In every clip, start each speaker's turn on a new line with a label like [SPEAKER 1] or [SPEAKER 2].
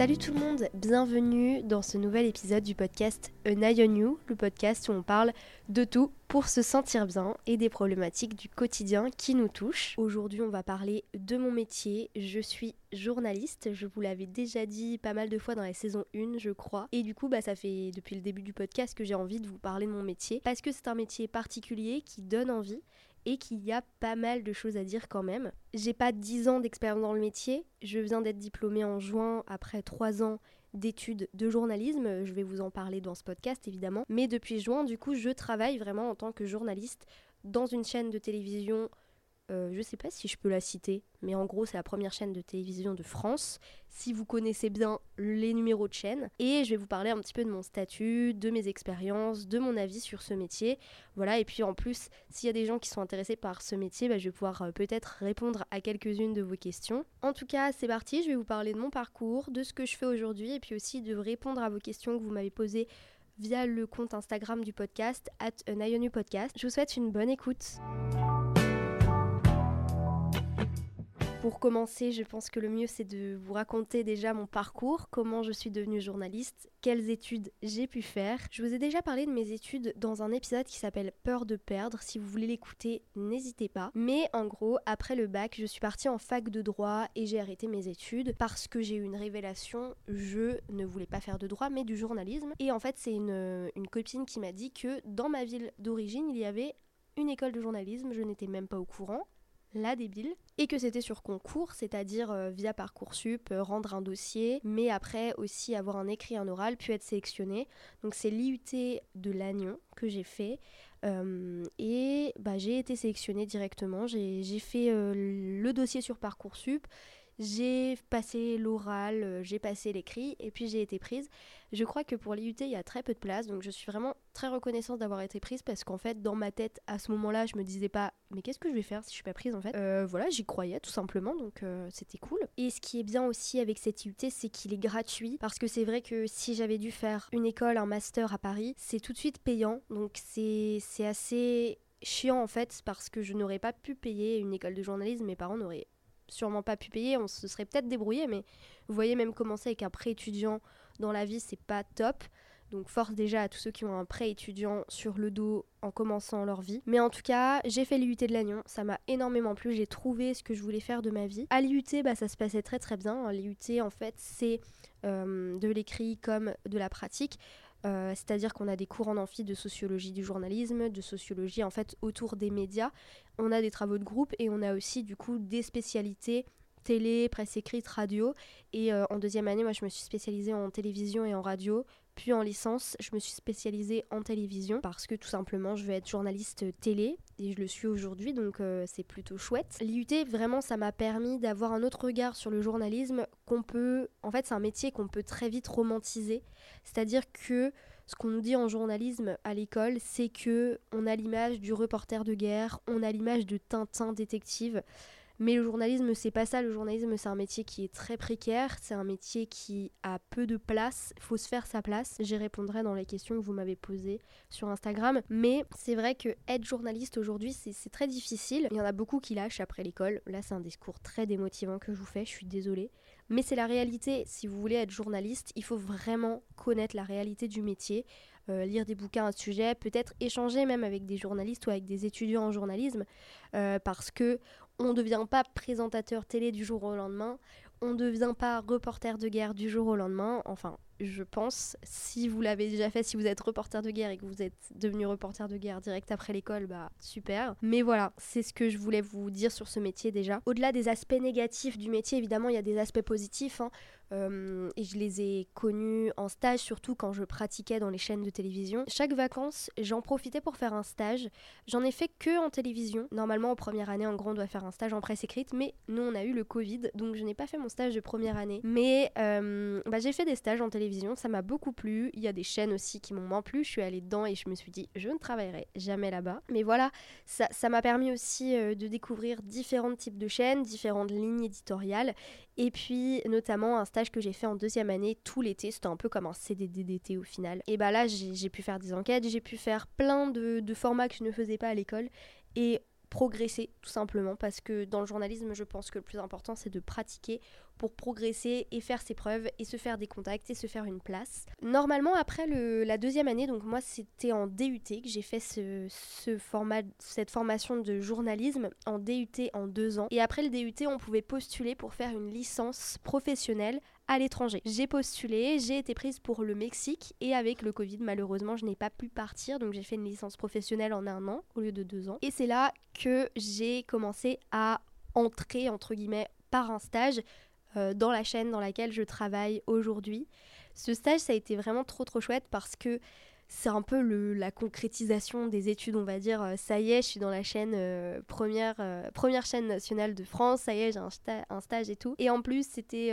[SPEAKER 1] Salut tout le monde, bienvenue dans ce nouvel épisode du podcast An Eye on You, le podcast où on parle de tout pour se sentir bien et des problématiques du quotidien qui nous touchent. Aujourd'hui, on va parler de mon métier. Je suis journaliste, je vous l'avais déjà dit pas mal de fois dans la saison 1, je crois. Et du coup, bah, ça fait depuis le début du podcast que j'ai envie de vous parler de mon métier parce que c'est un métier particulier qui donne envie et qu'il y a pas mal de choses à dire quand même. J'ai pas 10 ans d'expérience dans le métier, je viens d'être diplômée en juin après 3 ans d'études de journalisme, je vais vous en parler dans ce podcast évidemment, mais depuis juin du coup je travaille vraiment en tant que journaliste dans une chaîne de télévision euh, je sais pas si je peux la citer, mais en gros, c'est la première chaîne de télévision de France. Si vous connaissez bien les numéros de chaîne. Et je vais vous parler un petit peu de mon statut, de mes expériences, de mon avis sur ce métier. Voilà, et puis en plus, s'il y a des gens qui sont intéressés par ce métier, bah, je vais pouvoir euh, peut-être répondre à quelques-unes de vos questions. En tout cas, c'est parti, je vais vous parler de mon parcours, de ce que je fais aujourd'hui, et puis aussi de répondre à vos questions que vous m'avez posées via le compte Instagram du podcast, at Podcast. Je vous souhaite une bonne écoute. Pour commencer, je pense que le mieux c'est de vous raconter déjà mon parcours, comment je suis devenue journaliste, quelles études j'ai pu faire. Je vous ai déjà parlé de mes études dans un épisode qui s'appelle Peur de perdre. Si vous voulez l'écouter, n'hésitez pas. Mais en gros, après le bac, je suis partie en fac de droit et j'ai arrêté mes études parce que j'ai eu une révélation. Je ne voulais pas faire de droit mais du journalisme. Et en fait, c'est une, une copine qui m'a dit que dans ma ville d'origine, il y avait une école de journalisme. Je n'étais même pas au courant la débile, et que c'était sur concours, c'est-à-dire euh, via Parcoursup, euh, rendre un dossier, mais après aussi avoir un écrit, un oral, puis être sélectionné. Donc c'est l'IUT de Lannion que j'ai fait, euh, et bah, j'ai été sélectionnée directement. J'ai fait le dossier sur Parcoursup, j'ai passé l'oral, euh, j'ai passé l'écrit et puis j'ai été prise. Je crois que pour l'IUT, il y a très peu de place, donc je suis vraiment très reconnaissante d'avoir été prise parce qu'en fait, dans ma tête, à ce moment-là, je me disais pas, mais qu'est-ce que je vais faire si je suis pas prise en fait? Euh, Voilà, j'y croyais tout simplement, donc euh, c'était cool. Et ce qui est bien aussi avec cette IUT, c'est qu'il est gratuit parce que c'est vrai que si j'avais dû faire une école, un master à Paris, c'est tout de suite payant, donc c'est assez chiant en fait parce que je n'aurais pas pu payer une école de journalisme, mes parents n'auraient sûrement pas pu payer, on se serait peut-être débrouillé, mais vous voyez, même commencer avec un prêt étudiant dans la vie, c'est pas top. Donc force déjà à tous ceux qui ont un prêt étudiant sur le dos en commençant leur vie. Mais en tout cas, j'ai fait l'IUT de Lannion, ça m'a énormément plu, j'ai trouvé ce que je voulais faire de ma vie. À l'IUT, bah, ça se passait très très bien. L'IUT, en fait, c'est euh, de l'écrit comme de la pratique. Euh, c'est-à-dire qu'on a des cours en amphi de sociologie du journalisme, de sociologie en fait autour des médias. On a des travaux de groupe et on a aussi du coup des spécialités télé, presse écrite, radio. Et euh, en deuxième année, moi je me suis spécialisée en télévision et en radio. Puis en licence, je me suis spécialisée en télévision parce que tout simplement, je veux être journaliste télé et je le suis aujourd'hui, donc euh, c'est plutôt chouette. L'IUT, vraiment, ça m'a permis d'avoir un autre regard sur le journalisme qu'on peut... En fait, c'est un métier qu'on peut très vite romantiser. C'est-à-dire que ce qu'on nous dit en journalisme à l'école, c'est que on a l'image du reporter de guerre, on a l'image de Tintin détective. Mais le journalisme, c'est pas ça. Le journalisme, c'est un métier qui est très précaire. C'est un métier qui a peu de place. Il faut se faire sa place. J'y répondrai dans les questions que vous m'avez posées sur Instagram. Mais c'est vrai que être journaliste aujourd'hui, c'est très difficile. Il y en a beaucoup qui lâchent après l'école. Là, c'est un discours très démotivant que je vous fais. Je suis désolée. Mais c'est la réalité. Si vous voulez être journaliste, il faut vraiment connaître la réalité du métier. Euh, lire des bouquins à ce sujet, peut-être échanger même avec des journalistes ou avec des étudiants en journalisme, euh, parce que on ne devient pas présentateur télé du jour au lendemain, on ne devient pas reporter de guerre du jour au lendemain. Enfin, je pense, si vous l'avez déjà fait, si vous êtes reporter de guerre et que vous êtes devenu reporter de guerre direct après l'école, bah super. Mais voilà, c'est ce que je voulais vous dire sur ce métier déjà. Au-delà des aspects négatifs du métier, évidemment, il y a des aspects positifs. Hein. Euh, et je les ai connus en stage, surtout quand je pratiquais dans les chaînes de télévision. Chaque vacances, j'en profitais pour faire un stage. J'en ai fait que en télévision. Normalement, en première année, en gros, on doit faire un stage en presse écrite, mais nous, on a eu le Covid, donc je n'ai pas fait mon stage de première année. Mais euh, bah, j'ai fait des stages en télévision, ça m'a beaucoup plu. Il y a des chaînes aussi qui m'ont moins plu. Je suis allée dedans et je me suis dit, je ne travaillerai jamais là-bas. Mais voilà, ça m'a permis aussi euh, de découvrir différents types de chaînes, différentes lignes éditoriales et puis notamment un stage que j'ai fait en deuxième année tout l'été, c'était un peu comme un CDD d'été au final. Et bah là j'ai pu faire des enquêtes, j'ai pu faire plein de, de formats que je ne faisais pas à l'école. Et progresser tout simplement parce que dans le journalisme je pense que le plus important c'est de pratiquer pour progresser et faire ses preuves et se faire des contacts et se faire une place. Normalement après le, la deuxième année, donc moi c'était en DUT que j'ai fait ce, ce, format, cette formation de journalisme en DUT en deux ans et après le DUT on pouvait postuler pour faire une licence professionnelle à l'étranger. J'ai postulé, j'ai été prise pour le Mexique et avec le Covid, malheureusement, je n'ai pas pu partir. Donc j'ai fait une licence professionnelle en un an au lieu de deux ans. Et c'est là que j'ai commencé à entrer, entre guillemets, par un stage euh, dans la chaîne dans laquelle je travaille aujourd'hui. Ce stage, ça a été vraiment trop trop chouette parce que c'est un peu la concrétisation des études, on va dire. Euh, ça y est, je suis dans la chaîne euh, première, euh, première chaîne nationale de France. Ça y est, j'ai un, stage et tout. Et en plus, c'était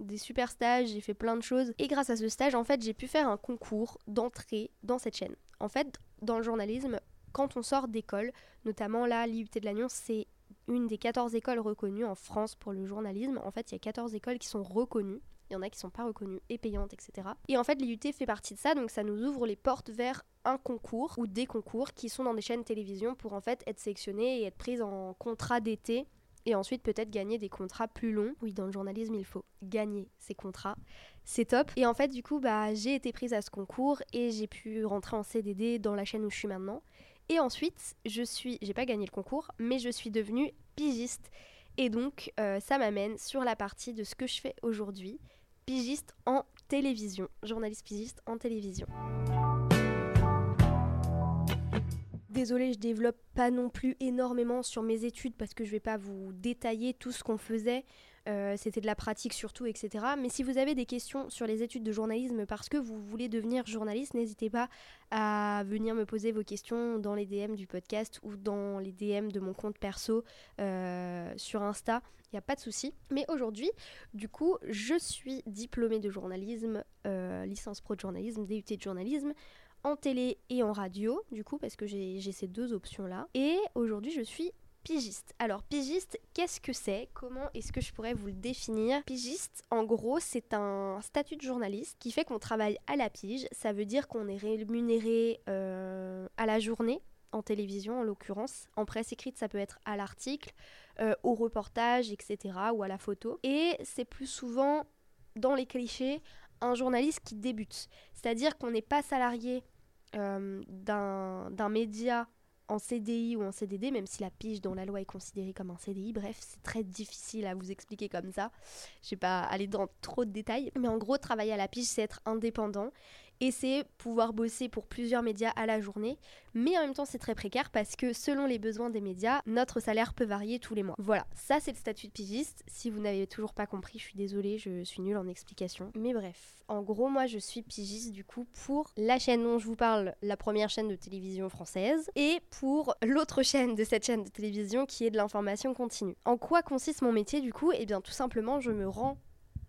[SPEAKER 1] des super stages. J'ai fait plein de choses. Et grâce à ce stage, en fait, j'ai pu faire un concours d'entrée dans cette chaîne. En fait, dans le journalisme, quand on sort d'école, notamment là, l'IUT de Lannion, c'est une des 14 écoles reconnues en France pour le journalisme. En fait, il y a 14 écoles qui sont reconnues il y en a qui sont pas reconnues et payantes, etc. Et en fait, l'IUT fait partie de ça, donc ça nous ouvre les portes vers un concours ou des concours qui sont dans des chaînes télévision pour en fait être sélectionnés et être pris en contrat d'été et ensuite peut-être gagner des contrats plus longs. Oui, dans le journalisme, il faut gagner ces contrats. C'est top. Et en fait, du coup, bah, j'ai été prise à ce concours et j'ai pu rentrer en CDD dans la chaîne où je suis maintenant. Et ensuite, je suis, j'ai pas gagné le concours, mais je suis devenue pigiste. Et donc, euh, ça m'amène sur la partie de ce que je fais aujourd'hui pigiste en télévision, journaliste pigiste en télévision. Désolée, je développe pas non plus énormément sur mes études parce que je vais pas vous détailler tout ce qu'on faisait. Euh, c'était de la pratique surtout, etc. Mais si vous avez des questions sur les études de journalisme parce que vous voulez devenir journaliste, n'hésitez pas à venir me poser vos questions dans les DM du podcast ou dans les DM de mon compte perso euh, sur Insta. Il n'y a pas de souci. Mais aujourd'hui, du coup, je suis diplômée de journalisme, euh, licence pro de journalisme, DUT de journalisme en télé et en radio, du coup, parce que j'ai ces deux options-là. Et aujourd'hui, je suis pigiste. Alors, pigiste, qu'est-ce que c'est? Comment est-ce que je pourrais vous le définir? Pigiste, en gros, c'est un statut de journaliste qui fait qu'on travaille à la pige. Ça veut dire qu'on est rémunéré euh, à la journée, en télévision en l'occurrence. En presse écrite, ça peut être à l'article, euh, au reportage, etc. ou à la photo. Et c'est plus souvent, dans les clichés, un journaliste qui débute. C'est-à-dire qu'on n'est pas salarié euh, d'un média en CDI ou en CDD, même si la pige dans la loi est considérée comme un CDI. Bref, c'est très difficile à vous expliquer comme ça. Je vais pas aller dans trop de détails. Mais en gros, travailler à la pige, c'est être indépendant et c'est pouvoir bosser pour plusieurs médias à la journée. Mais en même temps, c'est très précaire parce que selon les besoins des médias, notre salaire peut varier tous les mois. Voilà, ça c'est le statut de pigiste. Si vous n'avez toujours pas compris, je suis désolée, je suis nulle en explication. Mais bref, en gros, moi je suis pigiste du coup pour la chaîne dont je vous parle, la première chaîne de télévision française, et pour l'autre chaîne de cette chaîne de télévision qui est de l'information continue. En quoi consiste mon métier du coup? Eh bien tout simplement, je me rends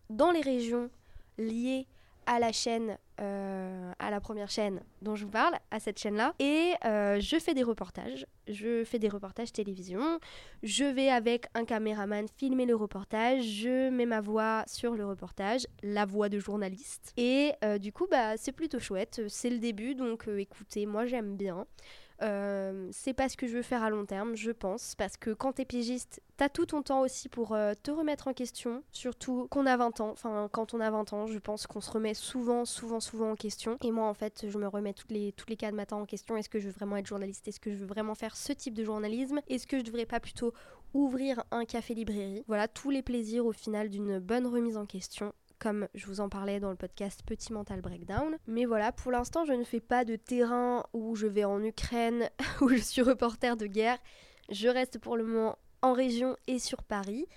[SPEAKER 1] dans les régions liées à la chaîne, euh, à la première chaîne dont je vous parle, à cette chaîne-là. Et euh, je fais des reportages. Je fais des reportages télévision. Je vais avec un caméraman filmer le reportage. Je mets ma voix sur le reportage, la voix de journaliste. Et euh, du coup, bah, c'est plutôt chouette. C'est le début, donc écoutez, moi j'aime bien. Euh, c'est pas ce que je veux faire à long terme, je pense, parce que quand t'es pigiste, t'as tout ton temps aussi pour euh, te remettre en question, surtout qu'on a 20 ans. Enfin, quand on a 20 ans, je pense qu'on se remet souvent, souvent, souvent en question. Et moi, en fait, je me remets toutes les, toutes les quatre matins en question. Est-ce que je veux vraiment être journaliste? Est-ce que je veux vraiment faire ce type de journalisme? Est-ce que je devrais pas plutôt ouvrir un café-librairie Voilà, tous les plaisirs au final d'une bonne remise en question comme je vous en parlais dans le podcast Petit Mental Breakdown. Mais voilà, pour l'instant, je ne fais pas de terrain où je vais en Ukraine, où je suis reporter de guerre. Je reste pour le moment en région et sur Paris.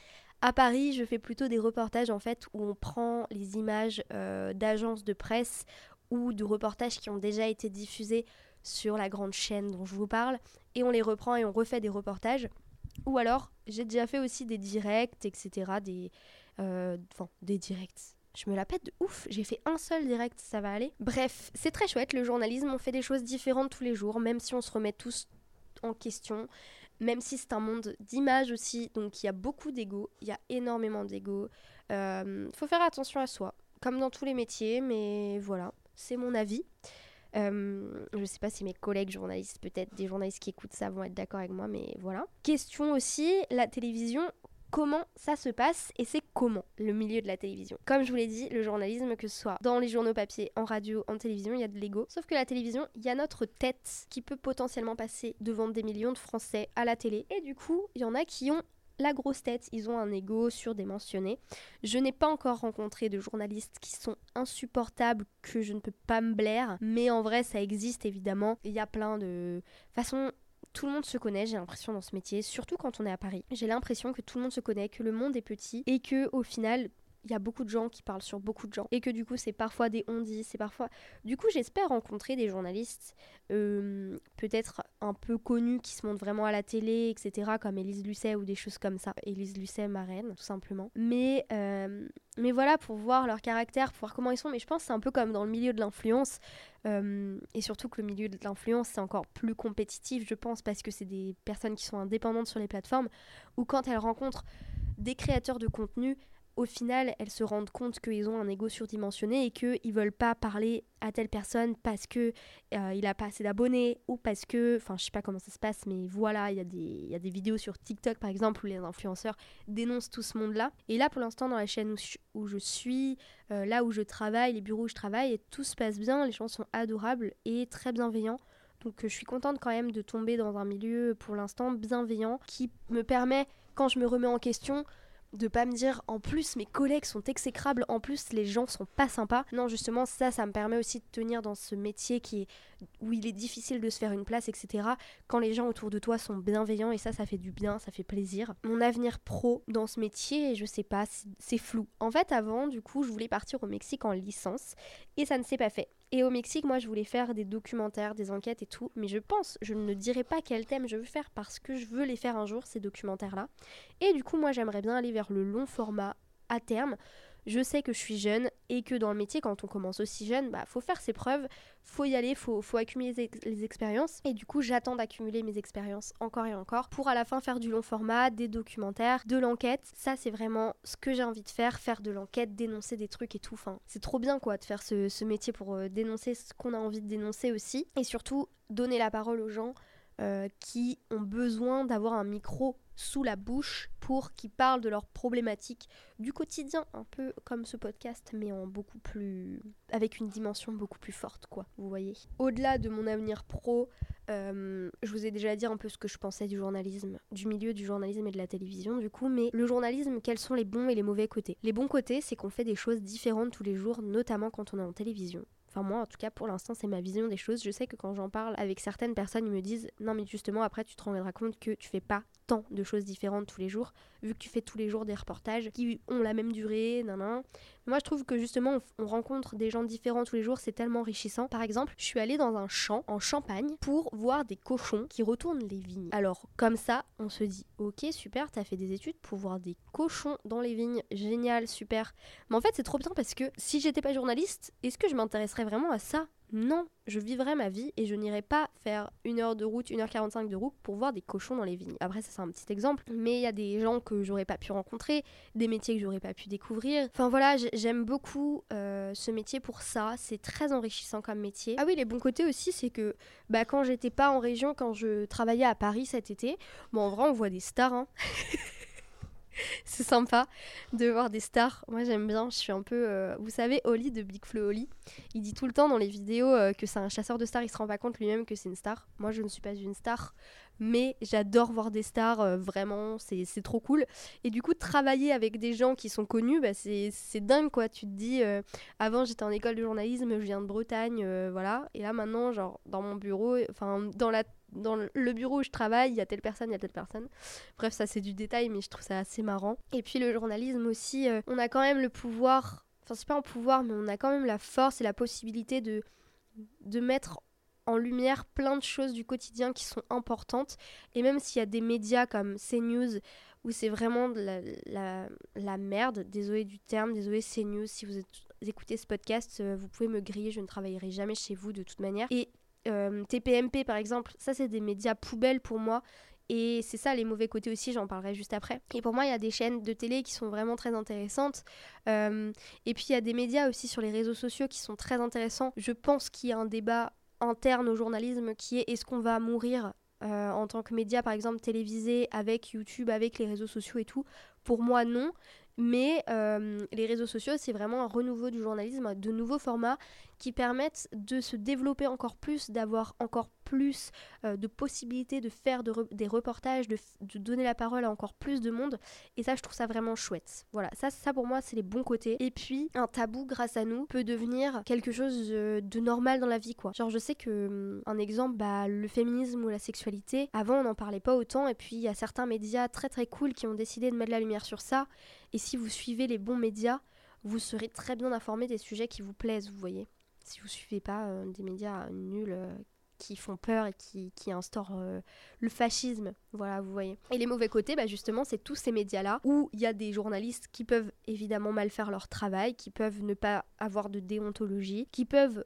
[SPEAKER 1] À Paris, je fais plutôt des reportages en fait où on prend les images euh, d'agences de presse ou de reportages qui ont déjà été diffusés sur la grande chaîne dont je vous parle et on les reprend et on refait des reportages. Ou alors, j'ai déjà fait aussi des directs, etc. enfin, des directs. Je me la pète de ouf, j'ai fait un seul direct, ça va aller. Bref, c'est très chouette, le journalisme, on fait des choses différentes tous les jours, même si on se remet tous en question, même si c'est un monde d'image aussi, donc il y a beaucoup d'ego, il y a énormément d'ego. Euh, faut faire attention à soi, comme dans tous les métiers, mais voilà, c'est mon avis. Euh, je sais pas si mes collègues journalistes, peut-être des journalistes qui écoutent ça vont être d'accord avec moi, mais voilà. Question aussi, la télévision, comment ça se passe et c'est comment le milieu de la télévision. Comme je vous l'ai dit, le journalisme, que ce soit dans les journaux papier, en radio, en télévision, il y a de l'ego. Sauf que la télévision, il y a notre tête qui peut potentiellement passer devant des millions de Français à la télé. Et du coup, il y en a qui ont la grosse tête, ils ont un ego surdimensionné. Je n'ai pas encore rencontré de journalistes qui sont insupportables, que je ne peux pas me blaire, mais en vrai ça existe évidemment. Il y a plein de... De façon, tout le monde se connaît, j'ai l'impression dans ce métier, surtout quand on est à Paris. J'ai l'impression que tout le monde se connaît, que le monde est petit et que au final il y a beaucoup de gens qui parlent sur beaucoup de gens et que du coup c'est parfois des on-dit, c'est parfois... Du coup j'espère rencontrer des journalistes peut-être un peu connus qui se montrent vraiment à la télé, etc. comme Élise Lucet ou des choses comme ça. Élise Lucet, ma reine, tout simplement. Mais, mais voilà, pour voir leur caractère, pour voir comment ils sont. Mais je pense c'est un peu comme dans le milieu de l'influence. Et surtout que le milieu de l'influence, c'est encore plus compétitif, je pense, parce que c'est des personnes qui sont indépendantes sur les plateformes, ou quand elles rencontrent des créateurs de contenu, au final, elles se rendent compte qu'ils ont un ego surdimensionné et qu'ils veulent pas parler à telle personne parce que euh, il a pas assez d'abonnés ou parce que, enfin, je sais pas comment ça se passe, mais voilà, il y, a des, y a des vidéos sur TikTok par exemple où les influenceurs dénoncent tout ce monde-là. Et là, pour l'instant, dans la chaîne où je, suis, euh, là où je travaille, les bureaux où je travaille, tout se passe bien, les gens sont adorables et très bienveillants. Donc, euh, je suis contente quand même de tomber dans un milieu pour l'instant bienveillant qui me permet, quand je me remets en question, de pas me dire en plus mes collègues sont exécrables, en plus les gens sont pas sympas. Non, justement, ça, ça me permet aussi de tenir dans ce métier qui est, où il est difficile de se faire une place, etc. Quand les gens autour de toi sont bienveillants et ça, ça fait du bien, ça fait plaisir. Mon avenir pro dans ce métier, je sais pas, c'est flou. En fait, avant, du coup, je voulais partir au Mexique en licence et ça ne s'est pas fait. Et au Mexique, moi, je voulais faire des documentaires, des enquêtes et tout. Mais je pense, je ne dirai pas quel thème je veux faire parce que je veux les faire un jour, ces documentaires-là. Et du coup, moi, j'aimerais bien aller vers le long format à terme je sais que je suis jeune et que dans le métier, quand on commence aussi jeune, bah faut faire ses preuves, faut y aller, faut, faut accumuler les, expériences. Et du coup, j'attends d'accumuler mes expériences encore et encore pour à la fin faire du long format, des documentaires, de l'enquête. Ça, c'est vraiment ce que j'ai envie de faire, faire de l'enquête, dénoncer des trucs et tout. Enfin, c'est trop bien quoi de faire ce, métier pour euh, dénoncer ce qu'on a envie de dénoncer aussi. Et surtout, donner la parole aux gens euh, qui ont besoin d'avoir un micro sous la bouche pour qu'ils parlent de leurs problématiques du quotidien, un peu comme ce podcast, mais en beaucoup plus. avec une dimension beaucoup plus forte, quoi, vous voyez. Au-delà de mon avenir pro, euh, je vous ai déjà dit un peu ce que je pensais du journalisme, du milieu du journalisme et de la télévision, du coup, mais le journalisme, quels sont les bons et les mauvais côtés? Les bons côtés, c'est qu'on fait des choses différentes tous les jours, notamment quand on est en télévision. Enfin moi en tout cas pour l'instant c'est ma vision des choses. Je sais que quand j'en parle avec certaines personnes ils me disent non mais justement après tu te rendras compte que tu fais pas tant de choses différentes tous les jours vu que tu fais tous les jours des reportages qui ont la même durée, nan, nan. Moi je trouve que justement on, rencontre des gens différents tous les jours, c'est tellement enrichissant. Par exemple, je suis allée dans un champ en Champagne pour voir des cochons qui retournent les vignes. Alors comme ça on se dit ok super t'as fait des études pour voir des cochons dans les vignes, génial, super. Mais en fait c'est trop bien parce que si j'étais pas journaliste, est-ce que je m'intéresserais vraiment à ça? Non, je vivrai ma vie et je n'irai pas faire une heure de route, une heure 45 de route pour voir des cochons dans les vignes. Après, ça c'est un petit exemple, mais il y a des gens que j'aurais pas pu rencontrer, des métiers que j'aurais pas pu découvrir. Enfin voilà, j'aime beaucoup euh, ce métier pour ça, c'est très enrichissant comme métier. Ah oui, les bons côtés aussi, c'est que bah, quand j'étais pas en région, quand je travaillais à Paris cet été, bon en vrai on voit des stars. Hein. c'est sympa de voir des stars. Moi j'aime bien, je suis un peu... Euh, vous savez, Oli de Big Flo Oli, il dit tout le temps dans les vidéos euh, que c'est un chasseur de stars, il se rend pas compte lui-même que c'est une star. Moi je ne suis pas une star, mais j'adore voir des stars, euh, vraiment, c'est trop cool. Et du coup, travailler avec des gens qui sont connus, bah, c'est dingue quoi. Tu te dis, avant j'étais en école de journalisme, je viens de Bretagne, voilà. Et là maintenant, genre dans mon bureau, enfin dans dans le bureau où je travaille, il y a telle personne, il y a telle personne. Bref, ça c'est du détail, mais je trouve ça assez marrant. Et puis le journalisme aussi, euh, on a quand même le pouvoir, enfin c'est pas un pouvoir, mais on a quand même la force et la possibilité de, de mettre en lumière plein de choses du quotidien qui sont importantes. Et même s'il y a des médias comme CNews, où c'est vraiment la, la, merde, désolé du terme, désolé CNews, si vous écoutez ce podcast, euh, vous pouvez me griller, je ne travaillerai jamais chez vous de toute manière. Et euh, TPMP par exemple, ça c'est des médias poubelles pour moi. Et c'est ça les mauvais côtés aussi, j'en parlerai juste après. Et pour moi, il y a des chaînes de télé qui sont vraiment très intéressantes. Euh, et puis il y a des médias aussi sur les réseaux sociaux qui sont très intéressants. Je pense qu'il y a un débat interne au journalisme qui est est-ce qu'on va mourir en tant que média, par exemple télévisé, avec YouTube, avec les réseaux sociaux et tout? Pour moi, non. Mais euh, les réseaux sociaux, c'est vraiment un renouveau du journalisme, de nouveaux formats qui permettent de se développer encore plus, d'avoir encore plus euh, de possibilités de faire des reportages, de, donner la parole à encore plus de monde. Et ça, je trouve ça vraiment chouette. Voilà, ça, ça pour moi, c'est les bons côtés. Et puis, un tabou, grâce à nous, peut devenir quelque chose de normal dans la vie. Genre, je sais que, hum, un exemple, bah, le féminisme ou la sexualité, avant, on n'en parlait pas autant. Et puis, il y a certains médias très très cool qui ont décidé de mettre la lumière sur ça. Et si vous suivez les bons médias, vous serez très bien informé des sujets qui vous plaisent, vous voyez. Si vous suivez pas euh, des médias nuls euh, qui font peur et qui, instaurent euh, le fascisme, voilà, vous voyez. Et les mauvais côtés, bah justement, c'est tous ces médias-là où il y a des journalistes qui peuvent évidemment mal faire leur travail, qui peuvent ne pas avoir de déontologie, qui peuvent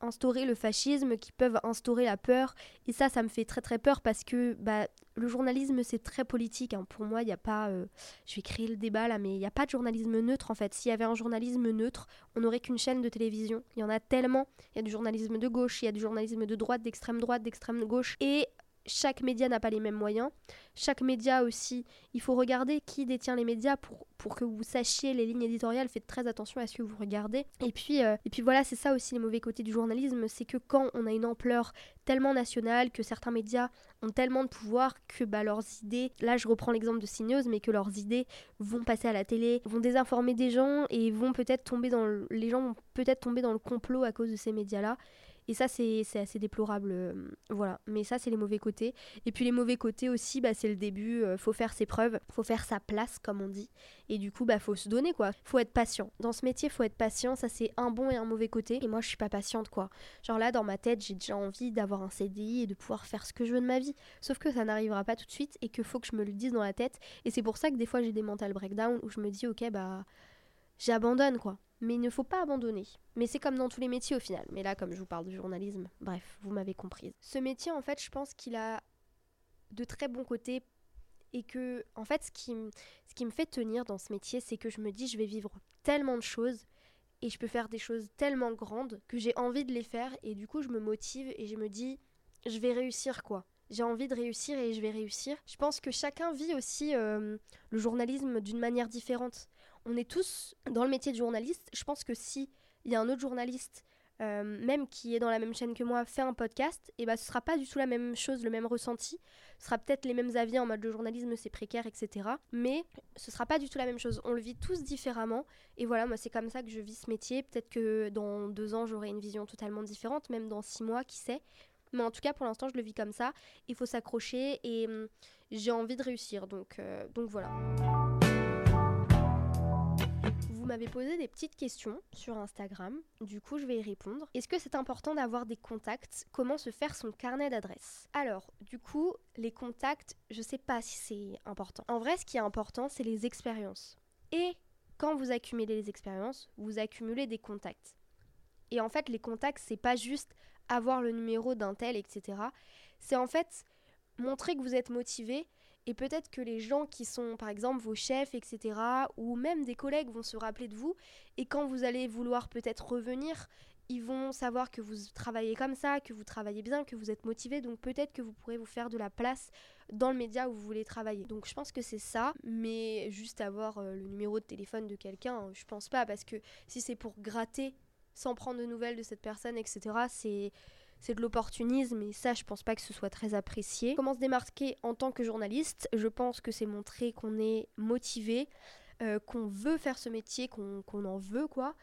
[SPEAKER 1] instaurer le fascisme, qui peuvent instaurer la peur. Et ça, ça me fait très très peur parce que bah, le journalisme, c'est très politique. Hein. Pour moi, il n'y a pas... Euh, je vais créer le débat là, mais il n'y a pas de journalisme neutre en fait. S'il y avait un journalisme neutre, on n'aurait qu'une chaîne de télévision. Il y en a tellement. Il y a du journalisme de gauche, il y a du journalisme de droite, d'extrême droite, d'extrême gauche. Et chaque média n'a pas les mêmes moyens. Chaque média aussi, il faut regarder qui détient les médias pour, pour que vous sachiez les lignes éditoriales. Faites très attention à ce que vous regardez. Et puis, euh, et puis voilà, c'est ça aussi les mauvais côtés du journalisme. C'est que quand on a une ampleur tellement nationale, que certains médias ont tellement de pouvoir que bah, leurs idées, là je reprends l'exemple de CNews, mais que leurs idées vont passer à la télé, vont désinformer des gens et vont peut-être tomber dans le, les gens vont peut-être tomber dans le complot à cause de ces médias-là. Et ça, c'est assez déplorable. Euh, voilà. Mais ça, c'est les mauvais côtés. Et puis les mauvais côtés aussi, bah, c'est le début. Euh, faut faire ses preuves. Faut faire sa place, comme on dit. Et du coup, bah, faut se donner, quoi. Faut être patient. Dans ce métier, faut être patient. Ça, c'est un bon et un mauvais côté. Et moi, je suis pas patiente, quoi. Genre là, dans ma tête, j'ai déjà envie d'avoir un CDI et de pouvoir faire ce que je veux de ma vie. Sauf que ça n'arrivera pas tout de suite et que faut que je me le dise dans la tête. Et c'est pour ça que des fois, j'ai des mental breakdowns où je me dis, ok, bah, j'abandonne, quoi mais il ne faut pas abandonner. Mais c'est comme dans tous les métiers au final. Mais là, comme je vous parle de journalisme, bref, vous m'avez comprise. Ce métier, en fait, je pense qu'il a de très bons côtés et que, en fait, ce qui, ce qui me fait tenir dans ce métier, c'est que je me dis, je vais vivre tellement de choses et je peux faire des choses tellement grandes que j'ai envie de les faire et du coup, je me motive et je me dis, je vais réussir quoi. J'ai envie de réussir et je vais réussir. Je pense que chacun vit aussi euh, le journalisme d'une manière différente on est tous dans le métier de journaliste. Je pense que si il y a un autre journaliste, euh, même qui est dans la même chaîne que moi, fait un podcast, et eh ben ce sera pas du tout la même chose, le même ressenti. Ce sera peut-être les mêmes avis en mode le journalisme c'est précaire, etc. Mais ce sera pas du tout la même chose. On le vit tous différemment. Et voilà, moi c'est comme ça que je vis ce métier. Peut-être que dans deux ans j'aurai une vision totalement différente, même dans six mois, qui sait. Mais en tout cas, pour l'instant, je le vis comme ça. Il faut s'accrocher et hum, j'ai envie de réussir. Donc, euh, donc voilà vous m'avez posé des petites questions sur Instagram, du coup je vais y répondre. Est-ce que c'est important d'avoir des contacts? Comment se faire son carnet d'adresses? Alors, du coup, les contacts, je sais pas si c'est important. En vrai, ce qui est important, c'est les expériences. Et quand vous accumulez les expériences, vous accumulez des contacts. Et en fait, les contacts, c'est pas juste avoir le numéro d'un tel, etc. C'est en fait montrer que vous êtes motivé et peut-être que les gens qui sont, par exemple, vos chefs, etc., ou même des collègues vont se rappeler de vous. Et quand vous allez vouloir peut-être revenir, ils vont savoir que vous travaillez comme ça, que vous travaillez bien, que vous êtes motivé. Donc peut-être que vous pourrez vous faire de la place dans le média où vous voulez travailler. Donc je pense que c'est ça. Mais juste avoir euh, le numéro de téléphone de quelqu'un, je pense pas. Parce que si c'est pour gratter sans prendre de nouvelles de cette personne, etc., c'est c'est de l'opportunisme et ça je pense pas que ce soit très apprécié. Comment se démarquer en tant que journaliste? Je pense que c'est montrer qu'on est motivé, euh, qu'on veut faire ce métier, qu'on en veut quoi.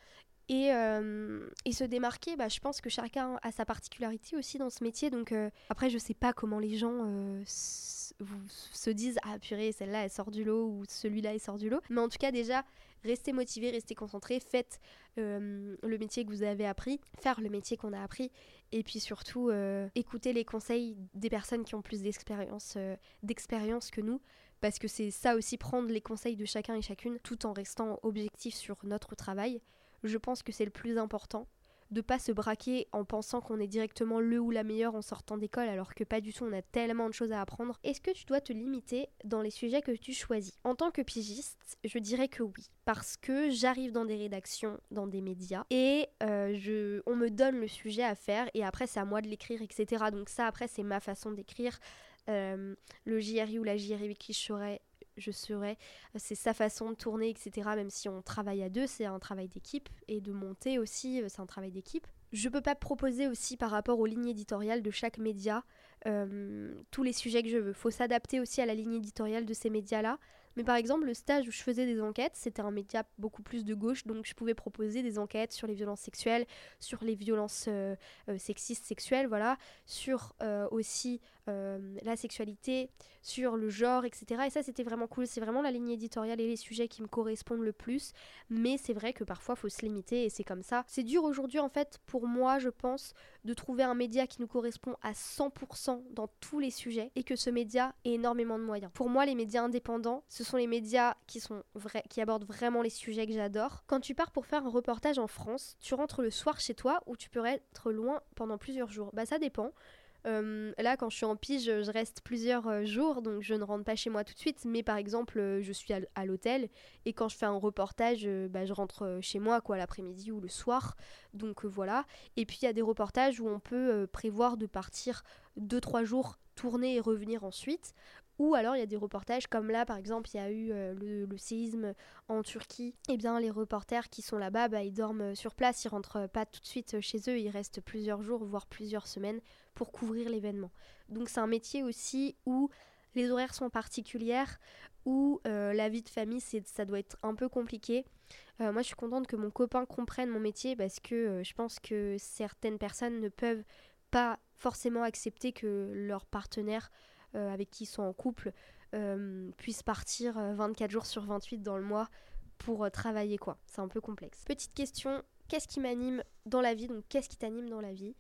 [SPEAKER 1] Et, euh, et, se démarquer, bah, je pense que chacun a sa particularité aussi dans ce métier. Donc euh, après, je sais pas comment les gens se disent Ah purée, celle-là elle sort du lot ou celui-là elle sort du lot. Mais en tout cas, déjà, restez motivé, restez concentré, faites le métier que vous avez appris, faire le métier qu'on a appris et puis surtout euh, écouter les conseils des personnes qui ont plus d'expérience euh, d'expérience que nous parce que c'est ça aussi prendre les conseils de chacun et chacune tout en restant objectif sur notre travail je pense que c'est le plus important de pas se braquer en pensant qu'on est directement le ou la meilleure en sortant d'école alors que pas du tout, on a tellement de choses à apprendre. Est-ce que tu dois te limiter dans les sujets que tu choisis? En tant que pigiste, je dirais que oui, parce que j'arrive dans des rédactions, dans des médias et euh, je, on me donne le sujet à faire et après c'est à moi de l'écrire, etc. Donc ça après c'est ma façon d'écrire. Euh, le JRI ou la JRI qui je serai, je serai, c'est sa façon de tourner, etc. Même si on travaille à deux, c'est un travail d'équipe et de monter aussi, euh, c'est un travail d'équipe. Je peux pas proposer aussi par rapport aux lignes éditoriales de chaque média euh, tous les sujets que je veux. Faut s'adapter aussi à la ligne éditoriale de ces médias-là. Mais par exemple, le stage où je faisais des enquêtes, c'était un média beaucoup plus de gauche, donc je pouvais proposer des enquêtes sur les violences sexuelles, sur les violences euh, euh, sexistes sexuelles, voilà, sur euh, aussi la sexualité, sur le genre, etc. Et ça, c'était vraiment cool. C'est vraiment la ligne éditoriale et les sujets qui me correspondent le plus. Mais c'est vrai que parfois, il faut se limiter et c'est comme ça. C'est dur aujourd'hui, en fait, pour moi, je pense, de trouver un média qui nous correspond à 100% dans tous les sujets et que ce média ait énormément de moyens. Pour moi, les médias indépendants, ce sont les médias qui, sont vrais, qui abordent vraiment les sujets que j'adore. Quand tu pars pour faire un reportage en France, tu rentres le soir chez toi ou tu peux être loin pendant plusieurs jours. Bah ça dépend. Euh, là, quand je suis en pige, je reste plusieurs euh, jours, donc je ne rentre pas chez moi tout de suite. Mais par exemple, euh, je suis à, l'hôtel et quand je fais un reportage, bah, je rentre chez moi quoi l'après-midi ou le soir. Donc voilà. Et puis il y a des reportages où on peut prévoir de partir 2-3 jours tourner et revenir ensuite. Ou alors il y a des reportages comme là par exemple il y a eu le, séisme en Turquie. Et eh bien les reporters qui sont là-bas, bah, ils dorment sur place, ils rentrent pas tout de suite chez eux, ils restent plusieurs jours voire plusieurs semaines pour couvrir l'événement. Donc c'est un métier aussi où les horaires sont particulières, où euh, la vie de famille, ça doit être un peu compliqué. Euh, moi, je suis contente que mon copain comprenne mon métier parce que euh, je pense que certaines personnes ne peuvent pas forcément accepter que leur partenaire avec qui ils sont en couple puisse partir 24 jours sur 28 dans le mois pour travailler quoi. C'est un peu complexe. Petite question, qu'est-ce qui m'anime dans la vie? Donc qu'est-ce qui t'anime dans la vie?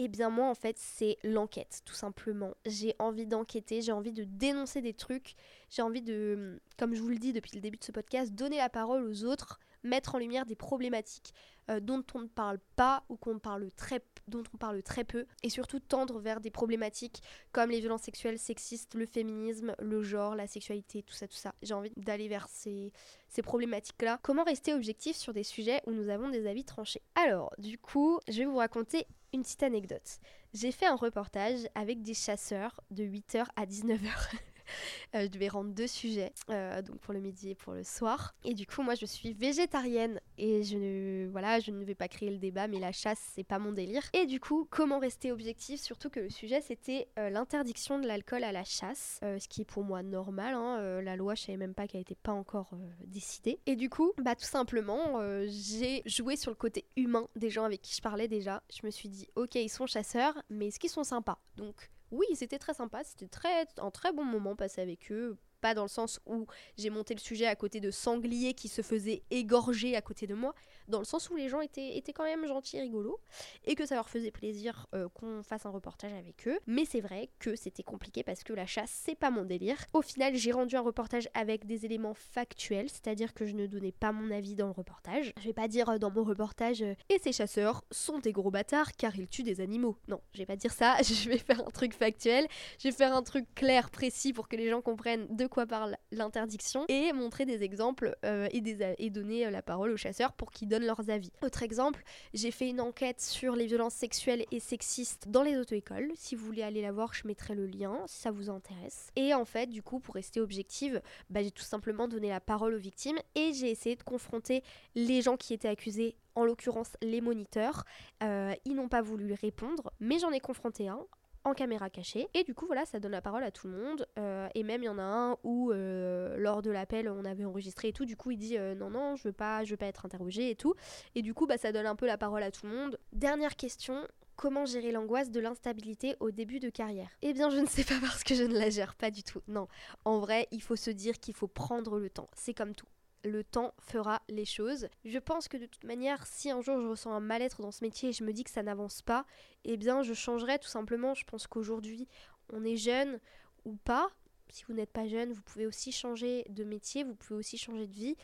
[SPEAKER 1] Eh bien moi en fait c'est l'enquête tout simplement. J'ai envie d'enquêter, j'ai envie de dénoncer des trucs, j'ai envie de, comme je vous le dis depuis le début de ce podcast, donner la parole aux autres, mettre en lumière des problématiques euh, dont on ne parle pas ou qu'on parle très, dont on parle très peu, et surtout tendre vers des problématiques comme les violences sexuelles sexistes, le féminisme, le genre, la sexualité, tout ça, tout ça. J'ai envie d'aller vers ces, ces problématiques-là. Comment rester objectif sur des sujets où nous avons des avis tranchés? Alors, du coup, je vais vous raconter une petite anecdote. J'ai fait un reportage avec des chasseurs de 8h à 19h. Euh, je devais rendre deux sujets, euh, donc pour le midi et pour le soir. Et du coup, moi, je suis végétarienne et je ne, voilà, je ne vais pas créer le débat, mais la chasse, c'est pas mon délire. Et du coup, comment rester objectif? Surtout que le sujet, c'était euh, l'interdiction de l'alcool à la chasse, ce qui est pour moi normal. Hein, la loi, je savais même pas qu'elle n'était pas encore décidée. Et du coup, bah tout simplement, j'ai joué sur le côté humain des gens avec qui je parlais déjà. Je me suis dit, ok, ils sont chasseurs, mais est-ce qu'ils sont sympas? Donc oui, c'était très sympa, c'était très, un très bon moment passé avec eux, pas dans le sens où j'ai monté le sujet à côté de sangliers qui se faisaient égorger à côté de moi, dans le sens où les gens étaient, étaient quand même gentils rigolos, et que ça leur faisait plaisir euh, qu'on fasse un reportage avec eux. Mais c'est vrai que c'était compliqué parce que la chasse, c'est pas mon délire. Au final, j'ai rendu un reportage avec des éléments factuels, c'est-à-dire que je ne donnais pas mon avis dans le reportage. Je vais pas dire euh, dans mon reportage euh, et ces chasseurs sont des gros bâtards car ils tuent des animaux. Non, je vais pas dire ça, je vais faire un truc factuel, je vais faire un truc clair, précis pour que les gens comprennent de quoi parle l'interdiction et montrer des exemples et, des, et donner la parole aux chasseurs pour qu'ils donnent leurs avis. Autre exemple, j'ai fait une enquête sur les violences sexuelles et sexistes dans les auto-écoles. Si vous voulez aller la voir, je mettrai le lien si ça vous intéresse. Et en fait, du coup, pour rester objective, bah, j'ai tout simplement donné la parole aux victimes et j'ai essayé de confronter les gens qui étaient accusés en l'occurrence les moniteurs. Euh, ils n'ont pas voulu répondre, mais j'en ai confronté un en caméra cachée. Et du coup, voilà, ça donne la parole à tout le monde. Euh, et même, il y en a un où, euh, lors de l'appel, on avait enregistré et tout. Du coup, il dit euh, non, non, je veux pas, je veux pas être interrogé et tout. Et du coup, bah, ça donne un peu la parole à tout le monde. Dernière question. Comment gérer l'angoisse de l'instabilité au début de carrière? Eh bien, je ne sais pas parce que je ne la gère pas du tout. Non, en vrai, il faut se dire qu'il faut prendre le temps. C'est comme tout le temps fera les choses. Je pense que de toute manière, si un jour je ressens un mal-être dans ce métier et je me dis que ça n'avance pas, eh bien je changerai tout simplement. Je pense qu'aujourd'hui, on est jeune ou pas. Si vous n'êtes pas jeune, vous pouvez aussi changer de métier, vous pouvez aussi changer de vie.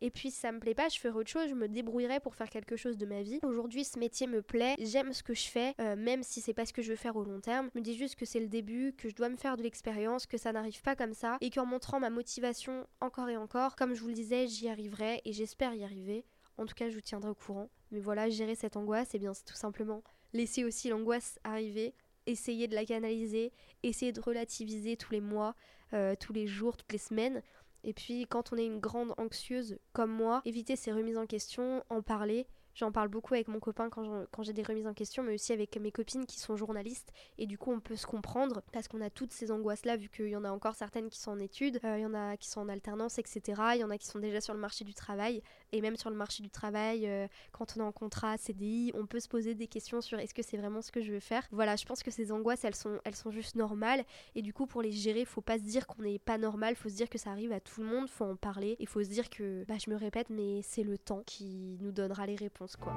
[SPEAKER 1] Et puis si ça me plaît pas, je ferai autre chose, je me débrouillerai pour faire quelque chose de ma vie. Aujourd'hui, ce métier me plaît, j'aime ce que je fais, euh, même si c'est pas ce que je veux faire au long terme. Je me dis juste que c'est le début, que je dois me faire de l'expérience, que ça n'arrive pas comme ça, et qu'en montrant ma motivation encore et encore, comme je vous le disais, j'y arriverai et j'espère y arriver. En tout cas, je vous tiendrai au courant. Mais voilà, gérer cette angoisse, et eh bien c'est tout simplement laisser aussi l'angoisse arriver, essayer de la canaliser, essayer de relativiser tous les mois, euh, tous les jours, toutes les semaines. Et puis quand on est une grande anxieuse comme moi, éviter ces remises en question, en parler, J'en parle beaucoup avec mon copain quand j'ai des remises en question, mais aussi avec mes copines qui sont journalistes. Et du coup, on peut se comprendre parce qu'on a toutes ces angoisses-là, vu qu'il y en a encore certaines qui sont en études, euh, il y en a qui sont en alternance, etc. Il y en a qui sont déjà sur le marché du travail. Et même sur le marché du travail, euh, quand on est en contrat CDI, on peut se poser des questions sur est-ce que c'est vraiment ce que je veux faire. Voilà, je pense que ces angoisses, elles sont, elles sont juste normales. Et du coup, pour les gérer, faut pas se dire qu'on n'est pas normal, faut se dire que ça arrive à tout le monde, faut en parler. Il faut se dire que, bah, je me répète, mais c'est le temps qui nous donnera les réponses quoi.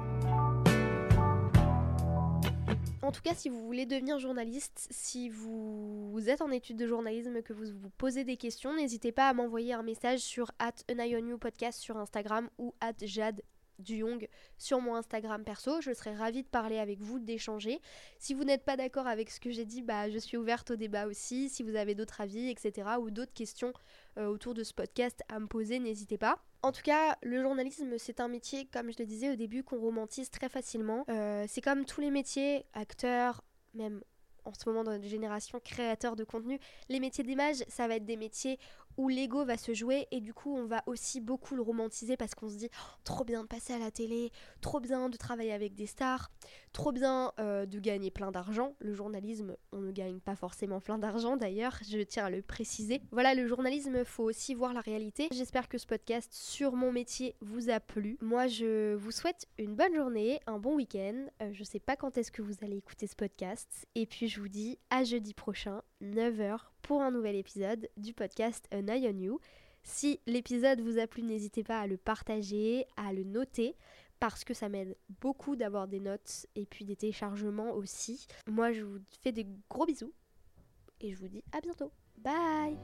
[SPEAKER 1] En tout cas, si vous voulez devenir journaliste, si vous êtes en études de journalisme, que vous vous posez des questions, n'hésitez pas à m'envoyer un message sur at podcast sur Instagram ou at jade Duyong sur mon Instagram perso. Je serais ravie de parler avec vous, d'échanger. Si vous n'êtes pas d'accord avec ce que j'ai dit, bah, je suis ouverte au débat aussi. Si vous avez d'autres avis, etc., ou d'autres questions euh, autour de ce podcast à me poser, n'hésitez pas. En tout cas, le journalisme, c'est un métier, comme je le disais au début, qu'on romantise très facilement. Euh, c'est comme tous les métiers, acteurs, même en ce moment dans notre génération, créateurs de contenu, les métiers d'image, ça va être des métiers où l'ego va se jouer et du coup on va aussi beaucoup le romantiser parce qu'on se dit oh, trop bien de passer à la télé, trop bien de travailler avec des stars, trop bien euh, de gagner plein d'argent. Le journalisme, on ne gagne pas forcément plein d'argent d'ailleurs, je tiens à le préciser. Voilà, le journalisme, faut aussi voir la réalité. J'espère que ce podcast sur mon métier vous a plu. Moi, je vous souhaite une bonne journée, un bon week-end. Euh, je sais pas quand est-ce que vous allez écouter ce podcast et puis je vous dis à jeudi prochain, 9h pour un nouvel épisode du podcast An Eye on You. Si l'épisode vous a plu, n'hésitez pas à le partager, à le noter, parce que ça m'aide beaucoup d'avoir des notes et puis des téléchargements aussi. Moi, je vous fais des gros bisous et je vous dis à bientôt. Bye